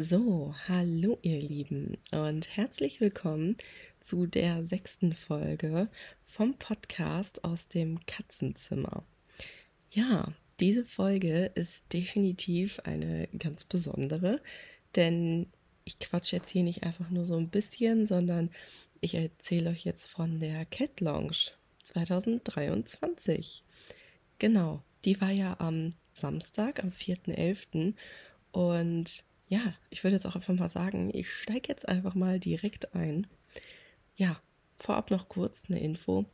So, hallo ihr Lieben und herzlich willkommen zu der sechsten Folge vom Podcast aus dem Katzenzimmer. Ja, diese Folge ist definitiv eine ganz besondere, denn ich quatsche jetzt hier nicht einfach nur so ein bisschen, sondern ich erzähle euch jetzt von der Cat Lounge 2023. Genau, die war ja am Samstag, am 4.11. Und ja, ich würde jetzt auch einfach mal sagen, ich steige jetzt einfach mal direkt ein. Ja, vorab noch kurz eine Info.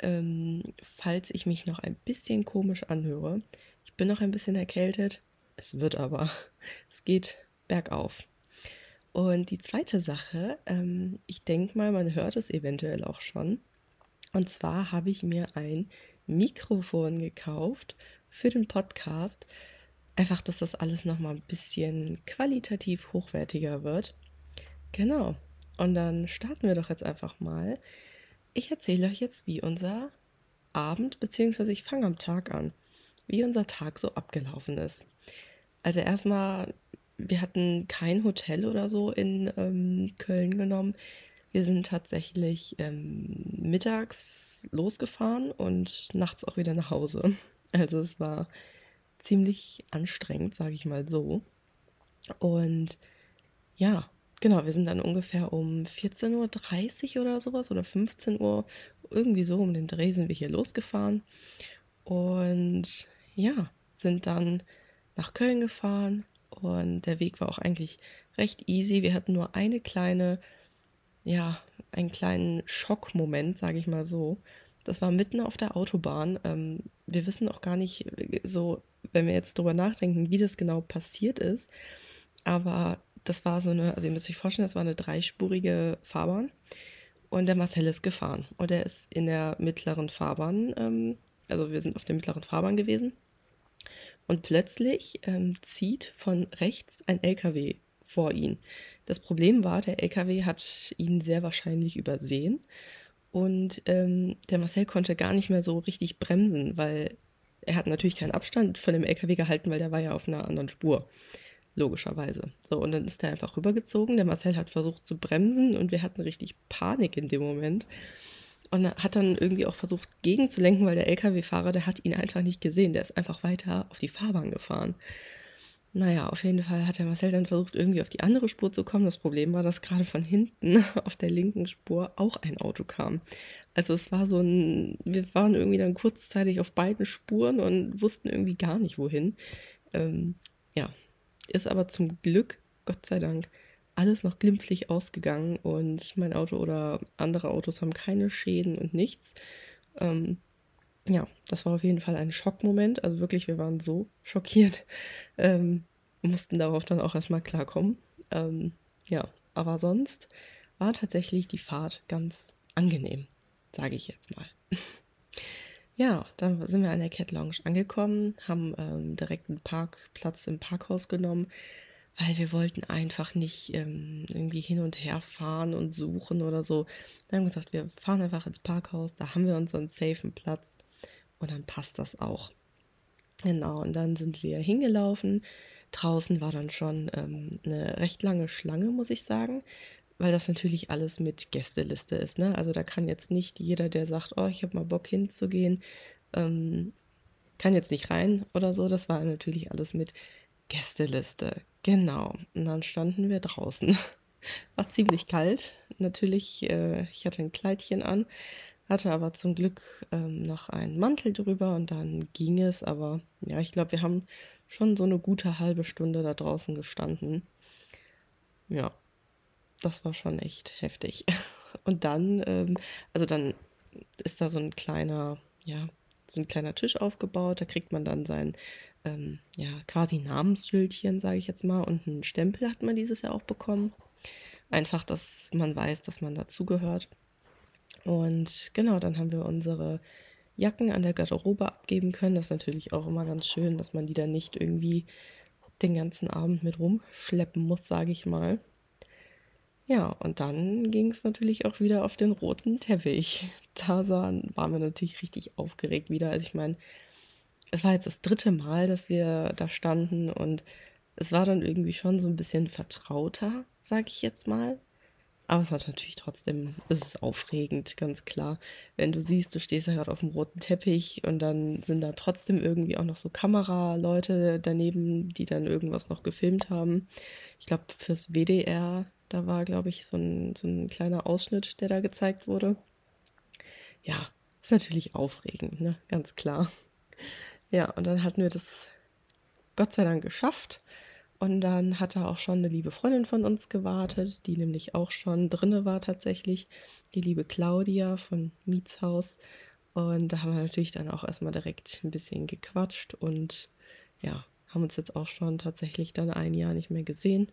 Ähm, falls ich mich noch ein bisschen komisch anhöre, ich bin noch ein bisschen erkältet, es wird aber, es geht bergauf. Und die zweite Sache, ähm, ich denke mal, man hört es eventuell auch schon. Und zwar habe ich mir ein Mikrofon gekauft für den Podcast. Einfach, dass das alles nochmal ein bisschen qualitativ hochwertiger wird. Genau. Und dann starten wir doch jetzt einfach mal. Ich erzähle euch jetzt, wie unser Abend, beziehungsweise ich fange am Tag an, wie unser Tag so abgelaufen ist. Also erstmal, wir hatten kein Hotel oder so in ähm, Köln genommen. Wir sind tatsächlich ähm, mittags losgefahren und nachts auch wieder nach Hause. Also es war ziemlich anstrengend, sage ich mal so. Und ja, genau, wir sind dann ungefähr um 14.30 Uhr oder sowas oder 15 Uhr, irgendwie so um den Dreh sind wir hier losgefahren. Und ja, sind dann nach Köln gefahren und der Weg war auch eigentlich recht easy. Wir hatten nur eine kleine, ja, einen kleinen Schockmoment, sage ich mal so. Das war mitten auf der Autobahn. Ähm, wir wissen auch gar nicht so, wenn wir jetzt drüber nachdenken, wie das genau passiert ist. Aber das war so eine, also ihr müsst euch vorstellen, das war eine dreispurige Fahrbahn. Und der Marcel ist gefahren. Und er ist in der mittleren Fahrbahn, ähm, also wir sind auf der mittleren Fahrbahn gewesen. Und plötzlich ähm, zieht von rechts ein LKW vor ihn. Das Problem war, der LKW hat ihn sehr wahrscheinlich übersehen und ähm, der Marcel konnte gar nicht mehr so richtig bremsen, weil er hat natürlich keinen Abstand von dem LKW gehalten, weil der war ja auf einer anderen Spur. Logischerweise. So, und dann ist er einfach rübergezogen. Der Marcel hat versucht zu bremsen und wir hatten richtig Panik in dem Moment. Und er hat dann irgendwie auch versucht gegenzulenken, weil der LKW-Fahrer, der hat ihn einfach nicht gesehen. Der ist einfach weiter auf die Fahrbahn gefahren. Naja, auf jeden Fall hat der Marcel dann versucht, irgendwie auf die andere Spur zu kommen. Das Problem war, dass gerade von hinten auf der linken Spur auch ein Auto kam. Also es war so ein, wir waren irgendwie dann kurzzeitig auf beiden Spuren und wussten irgendwie gar nicht wohin. Ähm, ja, ist aber zum Glück, Gott sei Dank, alles noch glimpflich ausgegangen und mein Auto oder andere Autos haben keine Schäden und nichts. Ähm, ja, das war auf jeden Fall ein Schockmoment. Also wirklich, wir waren so schockiert, ähm, mussten darauf dann auch erstmal klarkommen. Ähm, ja, aber sonst war tatsächlich die Fahrt ganz angenehm, sage ich jetzt mal. ja, dann sind wir an der Cat Lounge angekommen, haben ähm, direkt einen Parkplatz im Parkhaus genommen, weil wir wollten einfach nicht ähm, irgendwie hin und her fahren und suchen oder so. Dann haben wir gesagt, wir fahren einfach ins Parkhaus, da haben wir unseren safen Platz und dann passt das auch. Genau, und dann sind wir hingelaufen. Draußen war dann schon ähm, eine recht lange Schlange, muss ich sagen, weil das natürlich alles mit Gästeliste ist. Ne? Also da kann jetzt nicht jeder, der sagt, oh, ich habe mal Bock hinzugehen, ähm, kann jetzt nicht rein oder so. Das war natürlich alles mit Gästeliste. Genau. Und dann standen wir draußen. War ziemlich kalt. Natürlich, äh, ich hatte ein Kleidchen an hatte aber zum Glück ähm, noch einen Mantel drüber und dann ging es. Aber ja, ich glaube, wir haben schon so eine gute halbe Stunde da draußen gestanden. Ja, das war schon echt heftig. Und dann, ähm, also dann ist da so ein kleiner, ja, so ein kleiner Tisch aufgebaut. Da kriegt man dann sein, ähm, ja, quasi Namensschildchen, sage ich jetzt mal. Und einen Stempel hat man dieses Jahr auch bekommen. Einfach, dass man weiß, dass man dazugehört. Und genau, dann haben wir unsere Jacken an der Garderobe abgeben können. Das ist natürlich auch immer ganz schön, dass man die dann nicht irgendwie den ganzen Abend mit rumschleppen muss, sage ich mal. Ja, und dann ging es natürlich auch wieder auf den roten Teppich. Da waren wir natürlich richtig aufgeregt wieder. Also ich meine, es war jetzt das dritte Mal, dass wir da standen und es war dann irgendwie schon so ein bisschen vertrauter, sage ich jetzt mal. Aber es war natürlich trotzdem, es ist aufregend, ganz klar. Wenn du siehst, du stehst ja gerade auf dem roten Teppich und dann sind da trotzdem irgendwie auch noch so Kameraleute daneben, die dann irgendwas noch gefilmt haben. Ich glaube, fürs WDR, da war, glaube ich, so ein, so ein kleiner Ausschnitt, der da gezeigt wurde. Ja, ist natürlich aufregend, ne? Ganz klar. Ja, und dann hatten wir das Gott sei Dank geschafft. Und dann hat da auch schon eine liebe Freundin von uns gewartet, die nämlich auch schon drinne war tatsächlich, die liebe Claudia von Mietshaus. Und da haben wir natürlich dann auch erstmal direkt ein bisschen gequatscht und ja, haben uns jetzt auch schon tatsächlich dann ein Jahr nicht mehr gesehen.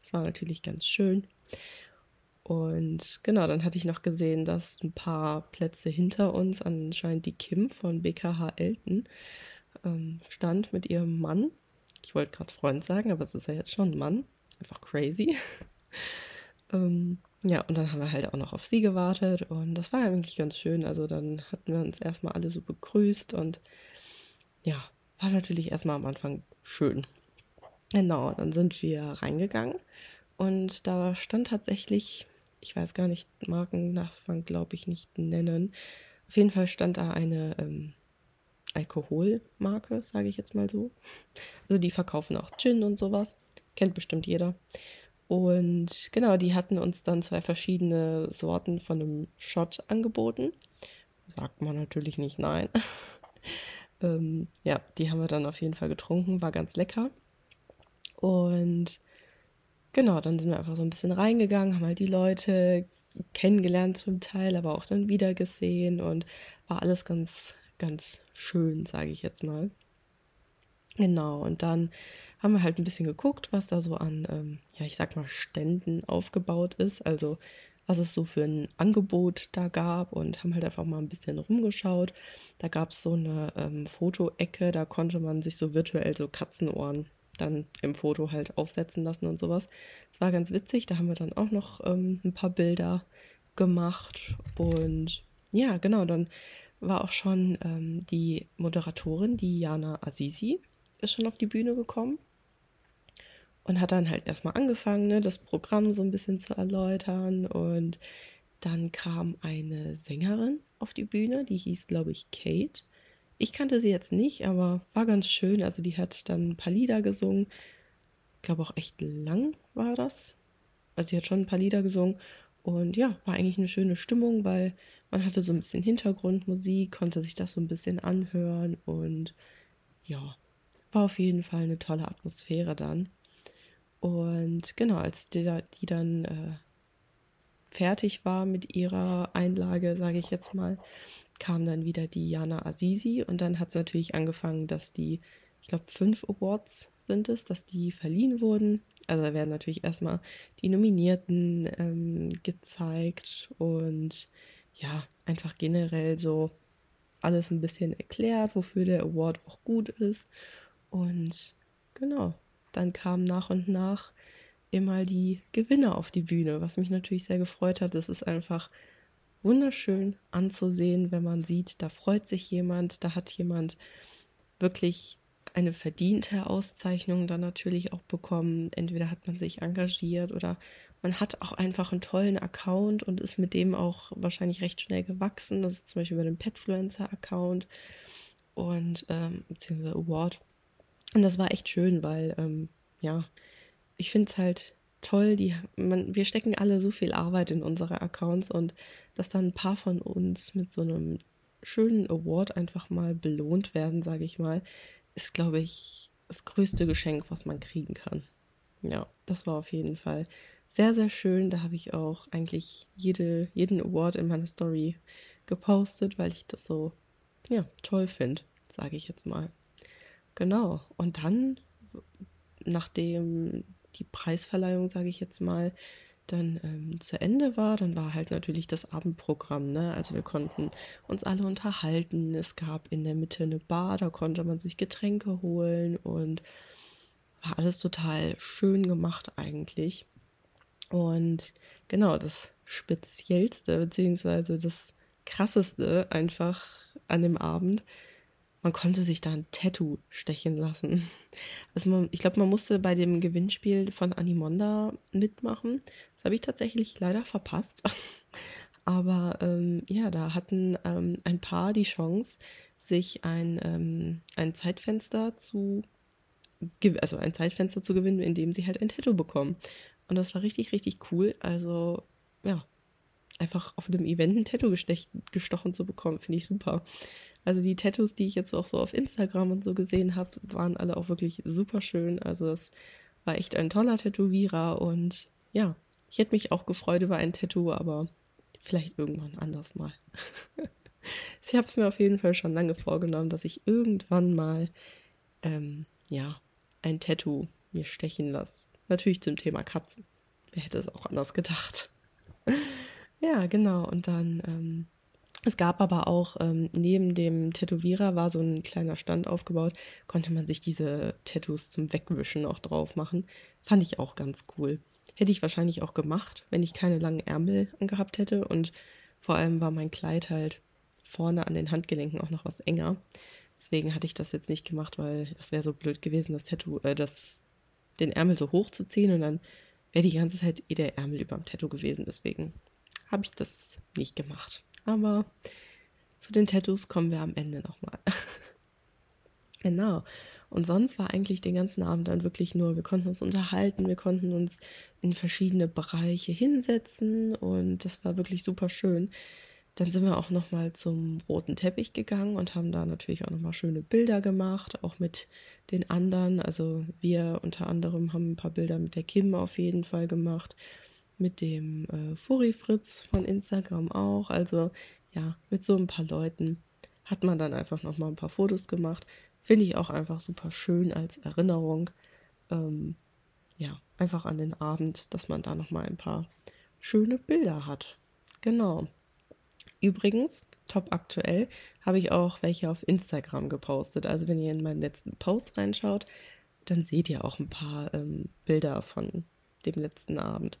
Das war natürlich ganz schön. Und genau, dann hatte ich noch gesehen, dass ein paar Plätze hinter uns anscheinend die Kim von BKH Elten ähm, stand mit ihrem Mann ich wollte gerade Freund sagen, aber es ist ja jetzt schon ein Mann. Einfach crazy. ähm, ja, und dann haben wir halt auch noch auf sie gewartet und das war eigentlich ganz schön. Also dann hatten wir uns erstmal alle so begrüßt und ja, war natürlich erstmal am Anfang schön. Genau, dann sind wir reingegangen und da stand tatsächlich, ich weiß gar nicht, Markennachfang glaube ich nicht nennen. Auf jeden Fall stand da eine ähm, Alkoholmarke, sage ich jetzt mal so. Also die verkaufen auch Gin und sowas. Kennt bestimmt jeder. Und genau, die hatten uns dann zwei verschiedene Sorten von einem Shot angeboten. Sagt man natürlich nicht nein. ähm, ja, die haben wir dann auf jeden Fall getrunken, war ganz lecker. Und genau, dann sind wir einfach so ein bisschen reingegangen, haben halt die Leute kennengelernt zum Teil, aber auch dann wieder gesehen und war alles ganz, ganz schön, sage ich jetzt mal. Genau, und dann haben wir halt ein bisschen geguckt, was da so an, ähm, ja, ich sag mal, Ständen aufgebaut ist. Also, was es so für ein Angebot da gab und haben halt einfach mal ein bisschen rumgeschaut. Da gab es so eine ähm, Fotoecke, da konnte man sich so virtuell so Katzenohren dann im Foto halt aufsetzen lassen und sowas. Das war ganz witzig, da haben wir dann auch noch ähm, ein paar Bilder gemacht und ja, genau, dann war auch schon ähm, die Moderatorin, die Jana Azizi, ist schon auf die Bühne gekommen und hat dann halt erstmal angefangen, ne, das Programm so ein bisschen zu erläutern. Und dann kam eine Sängerin auf die Bühne, die hieß, glaube ich, Kate. Ich kannte sie jetzt nicht, aber war ganz schön. Also die hat dann ein paar Lieder gesungen. Ich glaube auch echt lang war das. Also sie hat schon ein paar Lieder gesungen. Und ja, war eigentlich eine schöne Stimmung, weil man hatte so ein bisschen Hintergrundmusik, konnte sich das so ein bisschen anhören und ja, war auf jeden Fall eine tolle Atmosphäre dann. Und genau, als die, die dann äh, fertig war mit ihrer Einlage, sage ich jetzt mal, kam dann wieder die Jana Azizi und dann hat es natürlich angefangen, dass die, ich glaube, fünf Awards sind es, dass die verliehen wurden. Also da werden natürlich erstmal die Nominierten ähm, gezeigt und ja, einfach generell so alles ein bisschen erklärt, wofür der Award auch gut ist. Und genau, dann kamen nach und nach immer die Gewinner auf die Bühne, was mich natürlich sehr gefreut hat. Es ist einfach wunderschön anzusehen, wenn man sieht, da freut sich jemand, da hat jemand wirklich eine verdiente Auszeichnung dann natürlich auch bekommen. Entweder hat man sich engagiert oder man hat auch einfach einen tollen Account und ist mit dem auch wahrscheinlich recht schnell gewachsen. Das ist zum Beispiel bei dem Petfluencer-Account und ähm, beziehungsweise Award. Und das war echt schön, weil ähm, ja, ich finde es halt toll, die, man, wir stecken alle so viel Arbeit in unsere Accounts und dass dann ein paar von uns mit so einem schönen Award einfach mal belohnt werden, sage ich mal, ist, glaube ich, das größte Geschenk, was man kriegen kann. Ja, das war auf jeden Fall sehr, sehr schön. Da habe ich auch eigentlich jede, jeden Award in meiner Story gepostet, weil ich das so ja, toll finde, sage ich jetzt mal. Genau. Und dann, nachdem die Preisverleihung, sage ich jetzt mal, dann ähm, zu Ende war, dann war halt natürlich das Abendprogramm. Ne? Also wir konnten uns alle unterhalten. Es gab in der Mitte eine Bar, da konnte man sich Getränke holen und war alles total schön gemacht eigentlich. Und genau, das Speziellste, beziehungsweise das Krasseste einfach an dem Abend man konnte sich da ein Tattoo stechen lassen. Also man, ich glaube, man musste bei dem Gewinnspiel von Animonda mitmachen. Das habe ich tatsächlich leider verpasst. Aber ähm, ja, da hatten ähm, ein Paar die Chance, sich ein, ähm, ein Zeitfenster zu also ein Zeitfenster zu gewinnen, in dem sie halt ein Tattoo bekommen. Und das war richtig, richtig cool. Also, ja, einfach auf einem Event ein Tattoo gestochen zu bekommen, finde ich super. Also die Tattoos, die ich jetzt auch so auf Instagram und so gesehen habe, waren alle auch wirklich super schön. Also es war echt ein toller Tätowierer und ja, ich hätte mich auch gefreut über ein Tattoo, aber vielleicht irgendwann anders mal. ich habe es mir auf jeden Fall schon lange vorgenommen, dass ich irgendwann mal ähm, ja ein Tattoo mir stechen lasse. Natürlich zum Thema Katzen. Wer hätte es auch anders gedacht? ja, genau. Und dann, ähm, es gab aber auch ähm, neben dem Tätowierer war so ein kleiner Stand aufgebaut, konnte man sich diese Tattoos zum Wegwischen auch drauf machen. Fand ich auch ganz cool. Hätte ich wahrscheinlich auch gemacht, wenn ich keine langen Ärmel angehabt hätte. Und vor allem war mein Kleid halt vorne an den Handgelenken auch noch was enger. Deswegen hatte ich das jetzt nicht gemacht, weil das wäre so blöd gewesen, das Tattoo, äh, das, den Ärmel so hoch zu ziehen und dann wäre die ganze Zeit eh der Ärmel über dem Tattoo gewesen. Deswegen habe ich das nicht gemacht. Aber zu den Tattoos kommen wir am Ende nochmal. genau. Und sonst war eigentlich den ganzen Abend dann wirklich nur, wir konnten uns unterhalten, wir konnten uns in verschiedene Bereiche hinsetzen und das war wirklich super schön. Dann sind wir auch nochmal zum roten Teppich gegangen und haben da natürlich auch nochmal schöne Bilder gemacht, auch mit den anderen. Also wir unter anderem haben ein paar Bilder mit der Kim auf jeden Fall gemacht, mit dem äh, Furi Fritz von Instagram auch. Also ja, mit so ein paar Leuten hat man dann einfach nochmal ein paar Fotos gemacht. Finde ich auch einfach super schön als Erinnerung. Ähm, ja, einfach an den Abend, dass man da nochmal ein paar schöne Bilder hat. Genau. Übrigens, top aktuell, habe ich auch welche auf Instagram gepostet. Also wenn ihr in meinen letzten Post reinschaut, dann seht ihr auch ein paar ähm, Bilder von dem letzten Abend.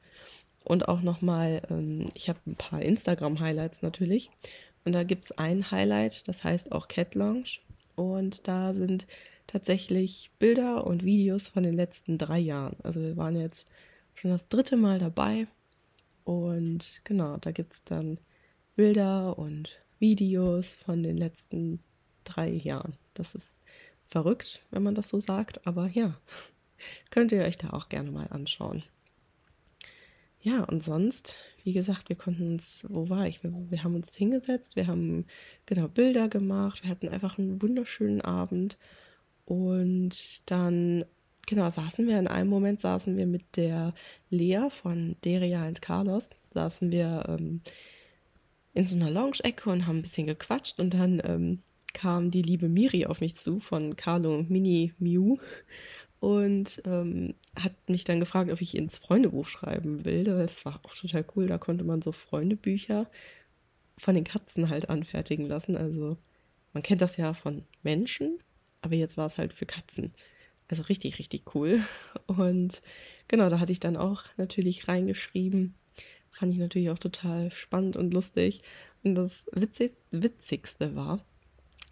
Und auch nochmal, ähm, ich habe ein paar Instagram-Highlights natürlich. Und da gibt es ein Highlight, das heißt auch Cat Lounge. Und da sind tatsächlich Bilder und Videos von den letzten drei Jahren. Also wir waren jetzt schon das dritte Mal dabei. Und genau, da gibt es dann Bilder und Videos von den letzten drei Jahren. Das ist verrückt, wenn man das so sagt, aber ja, könnt ihr euch da auch gerne mal anschauen. Ja, und sonst, wie gesagt, wir konnten uns, wo war ich? Wir, wir, haben uns hingesetzt, wir haben genau Bilder gemacht, wir hatten einfach einen wunderschönen Abend und dann, genau, saßen wir in einem Moment, saßen wir mit der Lea von Deria und Carlos, saßen wir ähm, in so einer Lounge-Ecke und haben ein bisschen gequatscht und dann ähm, kam die liebe Miri auf mich zu von Carlo Mini Mew und ähm, hat mich dann gefragt, ob ich ins Freundebuch schreiben will. Das war auch total cool. Da konnte man so Freundebücher von den Katzen halt anfertigen lassen. Also man kennt das ja von Menschen, aber jetzt war es halt für Katzen. Also richtig, richtig cool. Und genau, da hatte ich dann auch natürlich reingeschrieben, Fand ich natürlich auch total spannend und lustig. Und das Witzig Witzigste war,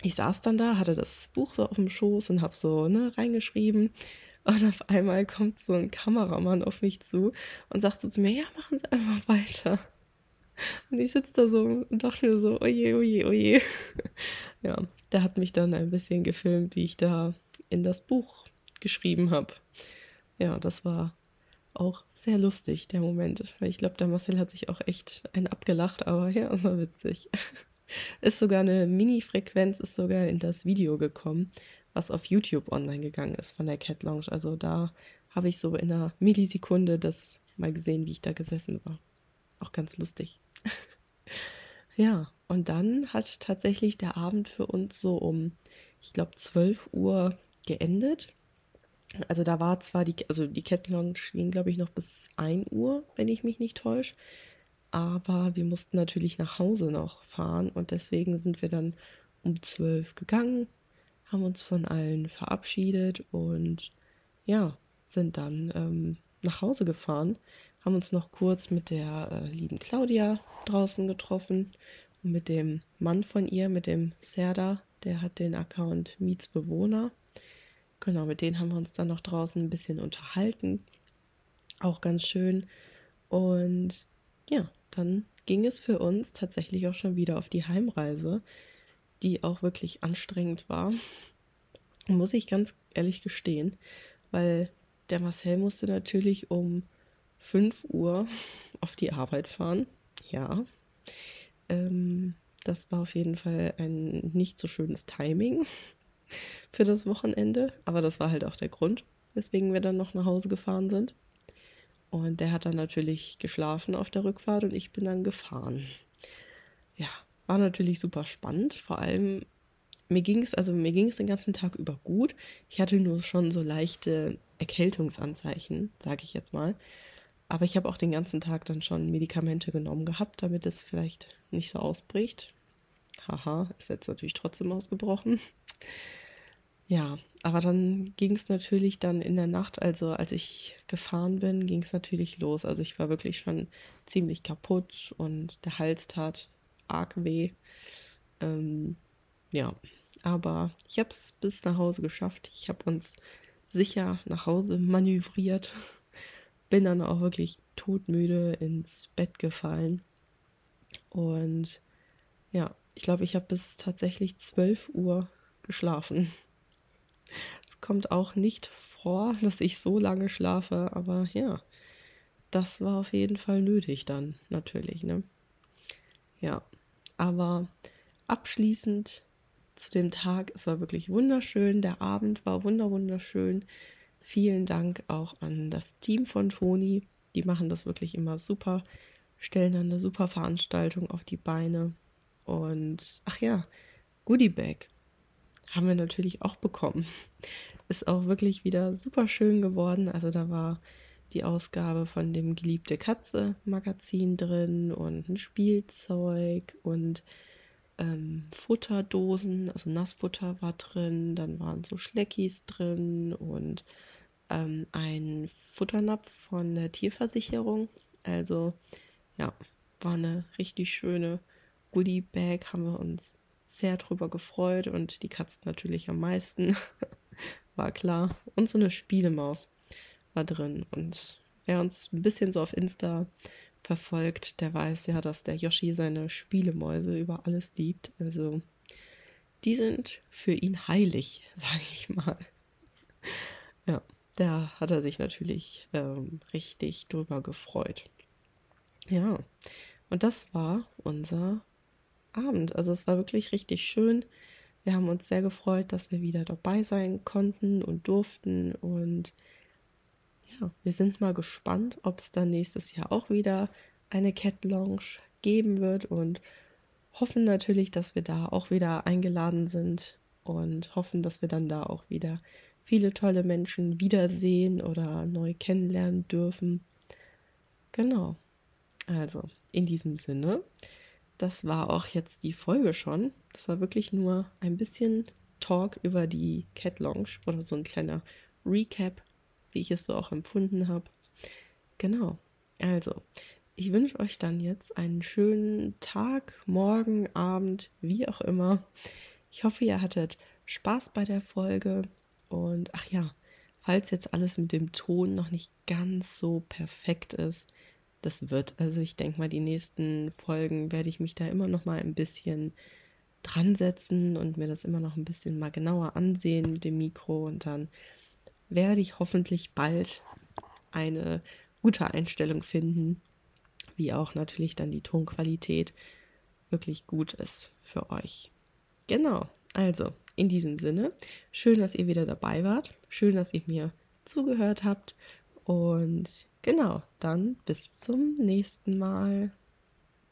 ich saß dann da, hatte das Buch so auf dem Schoß und habe so ne, reingeschrieben. Und auf einmal kommt so ein Kameramann auf mich zu und sagt so zu mir, ja, machen Sie einfach weiter. Und ich sitze da so und dachte mir so, oje, oje, oje. Ja, der hat mich dann ein bisschen gefilmt, wie ich da in das Buch geschrieben habe. Ja, das war auch sehr lustig, der Moment. Ich glaube, der Marcel hat sich auch echt einen abgelacht, aber ja, war witzig. Ist sogar eine Mini-Frequenz, ist sogar in das Video gekommen, was auf YouTube online gegangen ist von der Cat Lounge. Also da habe ich so in einer Millisekunde das mal gesehen, wie ich da gesessen war. Auch ganz lustig. ja, und dann hat tatsächlich der Abend für uns so um, ich glaube, 12 Uhr geendet. Also da war zwar die, also die Cat Lounge ging, glaube ich, noch bis 1 Uhr, wenn ich mich nicht täusche. Aber wir mussten natürlich nach Hause noch fahren und deswegen sind wir dann um 12 gegangen, haben uns von allen verabschiedet und ja, sind dann ähm, nach Hause gefahren, haben uns noch kurz mit der äh, lieben Claudia draußen getroffen und mit dem Mann von ihr, mit dem Serda, der hat den Account Mietsbewohner. Genau, mit denen haben wir uns dann noch draußen ein bisschen unterhalten. Auch ganz schön. Und ja, dann ging es für uns tatsächlich auch schon wieder auf die Heimreise, die auch wirklich anstrengend war. Muss ich ganz ehrlich gestehen, weil der Marcel musste natürlich um 5 Uhr auf die Arbeit fahren. Ja. Ähm, das war auf jeden Fall ein nicht so schönes Timing für das Wochenende. Aber das war halt auch der Grund, weswegen wir dann noch nach Hause gefahren sind. Und der hat dann natürlich geschlafen auf der Rückfahrt und ich bin dann gefahren. Ja, war natürlich super spannend. Vor allem, mir ging es, also mir ging es den ganzen Tag über gut. Ich hatte nur schon so leichte Erkältungsanzeichen, sage ich jetzt mal. Aber ich habe auch den ganzen Tag dann schon Medikamente genommen gehabt, damit es vielleicht nicht so ausbricht. Haha, ist jetzt natürlich trotzdem ausgebrochen. Ja, aber dann ging es natürlich dann in der Nacht, also als ich gefahren bin, ging es natürlich los. Also ich war wirklich schon ziemlich kaputt und der Hals tat arg weh. Ähm, ja, aber ich habe es bis nach Hause geschafft. Ich habe uns sicher nach Hause manövriert. Bin dann auch wirklich todmüde ins Bett gefallen. Und ja, ich glaube, ich habe bis tatsächlich 12 Uhr geschlafen. Es kommt auch nicht vor, dass ich so lange schlafe, aber ja, das war auf jeden Fall nötig dann, natürlich, ne? Ja, aber abschließend zu dem Tag, es war wirklich wunderschön, der Abend war wunder wunderschön. Vielen Dank auch an das Team von Toni, die machen das wirklich immer super, stellen dann eine super Veranstaltung auf die Beine. Und ach ja, Goodie Bag haben wir natürlich auch bekommen. Ist auch wirklich wieder super schön geworden. Also da war die Ausgabe von dem Geliebte Katze Magazin drin und ein Spielzeug und ähm, Futterdosen, also Nassfutter war drin, dann waren so Schleckis drin und ähm, ein Futternapf von der Tierversicherung. Also ja, war eine richtig schöne Goodie Bag, haben wir uns sehr drüber gefreut und die Katzen natürlich am meisten. war klar. Und so eine Spielemaus war drin. Und wer uns ein bisschen so auf Insta verfolgt, der weiß ja, dass der Yoshi seine Spielemäuse über alles liebt. Also die sind für ihn heilig, sage ich mal. Ja, da hat er sich natürlich ähm, richtig drüber gefreut. Ja, und das war unser Abend. Also es war wirklich richtig schön. Wir haben uns sehr gefreut, dass wir wieder dabei sein konnten und durften. Und ja, wir sind mal gespannt, ob es dann nächstes Jahr auch wieder eine Cat Lounge geben wird und hoffen natürlich, dass wir da auch wieder eingeladen sind und hoffen, dass wir dann da auch wieder viele tolle Menschen wiedersehen oder neu kennenlernen dürfen. Genau. Also, in diesem Sinne das war auch jetzt die Folge schon. Das war wirklich nur ein bisschen Talk über die Cat Lounge oder so ein kleiner Recap, wie ich es so auch empfunden habe. Genau. Also, ich wünsche euch dann jetzt einen schönen Tag, Morgen, Abend, wie auch immer. Ich hoffe, ihr hattet Spaß bei der Folge. Und ach ja, falls jetzt alles mit dem Ton noch nicht ganz so perfekt ist, das wird. Also ich denke mal, die nächsten Folgen werde ich mich da immer noch mal ein bisschen dran setzen und mir das immer noch ein bisschen mal genauer ansehen mit dem Mikro und dann werde ich hoffentlich bald eine gute Einstellung finden, wie auch natürlich dann die Tonqualität wirklich gut ist für euch. Genau, also in diesem Sinne, schön, dass ihr wieder dabei wart, schön, dass ihr mir zugehört habt und Genau, dann bis zum nächsten Mal.